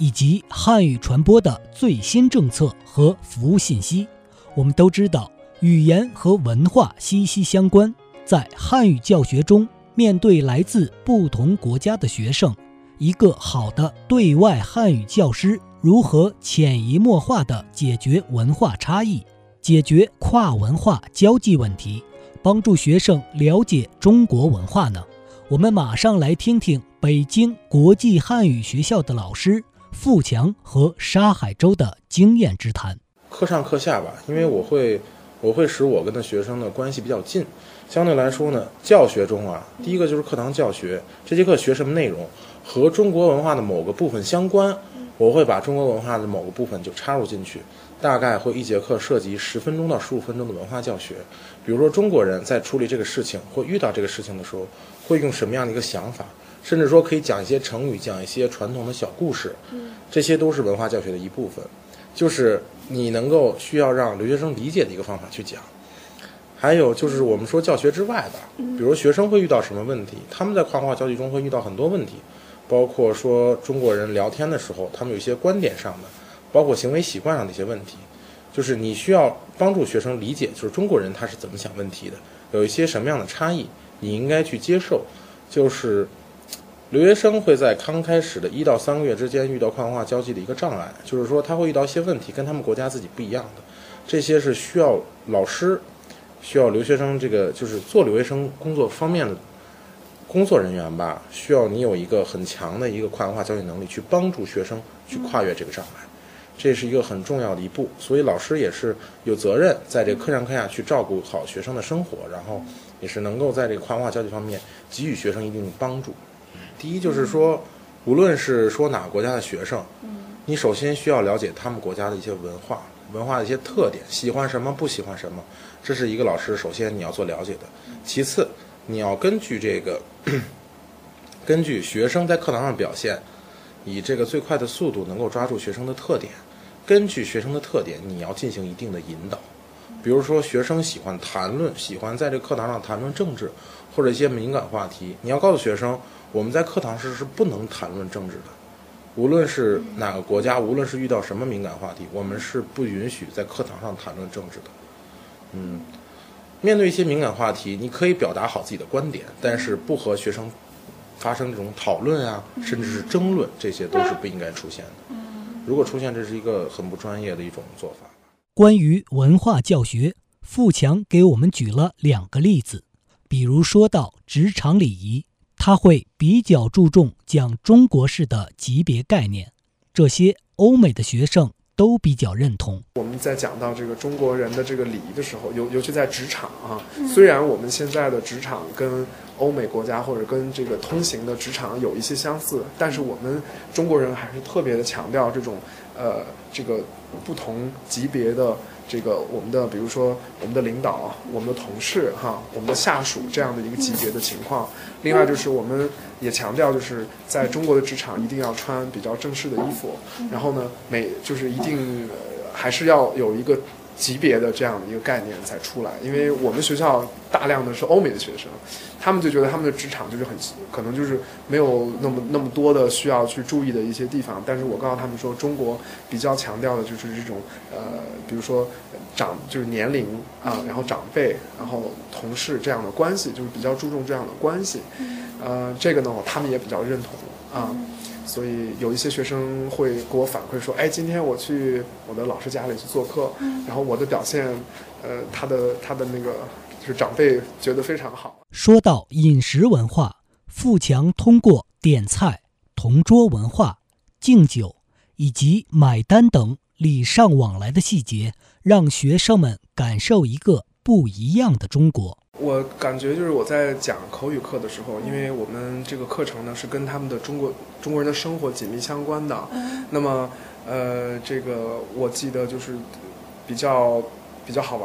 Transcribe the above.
以及汉语传播的最新政策和服务信息。我们都知道，语言和文化息息相关，在汉语教学中，面对来自不同国家的学生。一个好的对外汉语教师如何潜移默化地解决文化差异，解决跨文化交际问题，帮助学生了解中国文化呢？我们马上来听听北京国际汉语学校的老师富强和沙海洲的经验之谈。课上课下吧，因为我会，我会使我跟的学生的关系比较近。相对来说呢，教学中啊，第一个就是课堂教学，这节课学什么内容。和中国文化的某个部分相关，我会把中国文化的某个部分就插入进去，大概会一节课涉及十分钟到十五分钟的文化教学。比如说中国人在处理这个事情或遇到这个事情的时候，会用什么样的一个想法，甚至说可以讲一些成语，讲一些传统的小故事，这些都是文化教学的一部分，就是你能够需要让留学生理解的一个方法去讲。还有就是我们说教学之外的，比如学生会遇到什么问题，他们在跨文化交际中会遇到很多问题。包括说中国人聊天的时候，他们有一些观点上的，包括行为习惯上的一些问题，就是你需要帮助学生理解，就是中国人他是怎么想问题的，有一些什么样的差异，你应该去接受。就是留学生会在刚开始的一到三个月之间遇到跨文化交际的一个障碍，就是说他会遇到一些问题跟他们国家自己不一样的，这些是需要老师，需要留学生这个就是做留学生工作方面的。工作人员吧，需要你有一个很强的一个跨文化交际能力，去帮助学生去跨越这个障碍，这是一个很重要的一步。所以老师也是有责任在这个课上课下去照顾好学生的生活，然后也是能够在这个跨文化交际方面给予学生一定的帮助。第一就是说，无论是说哪个国家的学生，你首先需要了解他们国家的一些文化、文化的一些特点，喜欢什么，不喜欢什么，这是一个老师首先你要做了解的。其次。你要根据这个，根据学生在课堂上表现，以这个最快的速度能够抓住学生的特点，根据学生的特点，你要进行一定的引导。比如说，学生喜欢谈论，喜欢在这课堂上谈论政治或者一些敏感话题，你要告诉学生，我们在课堂上是不能谈论政治的。无论是哪个国家，无论是遇到什么敏感话题，我们是不允许在课堂上谈论政治的。嗯。面对一些敏感话题，你可以表达好自己的观点，但是不和学生发生这种讨论啊，甚至是争论，这些都是不应该出现的。如果出现，这是一个很不专业的一种做法。关于文化教学，富强给我们举了两个例子，比如说到职场礼仪，他会比较注重讲中国式的级别概念，这些欧美的学生。都比较认同。我们在讲到这个中国人的这个礼仪的时候，尤尤其在职场啊，虽然我们现在的职场跟欧美国家或者跟这个通行的职场有一些相似，但是我们中国人还是特别的强调这种呃这个不同级别的。这个我们的，比如说我们的领导、我们的同事、哈，我们的下属这样的一个级别的情况。另外就是我们也强调，就是在中国的职场一定要穿比较正式的衣服，然后呢，每就是一定还是要有一个。级别的这样的一个概念才出来，因为我们学校大量的是欧美的学生，他们就觉得他们的职场就是很可能就是没有那么那么多的需要去注意的一些地方。但是我告诉他们说，中国比较强调的就是这种呃，比如说长就是年龄啊，然后长辈，然后同事这样的关系，就是比较注重这样的关系。呃，这个呢，他们也比较认同啊。所以有一些学生会给我反馈说，哎，今天我去我的老师家里去做客，然后我的表现，呃，他的他的那个就是长辈觉得非常好。说到饮食文化，富强通过点菜、同桌文化、敬酒以及买单等礼尚往来的细节，让学生们感受一个不一样的中国。我感觉就是我在讲口语课的时候，因为我们这个课程呢是跟他们的中国中国人的生活紧密相关的。那么，呃，这个我记得就是比较比较好玩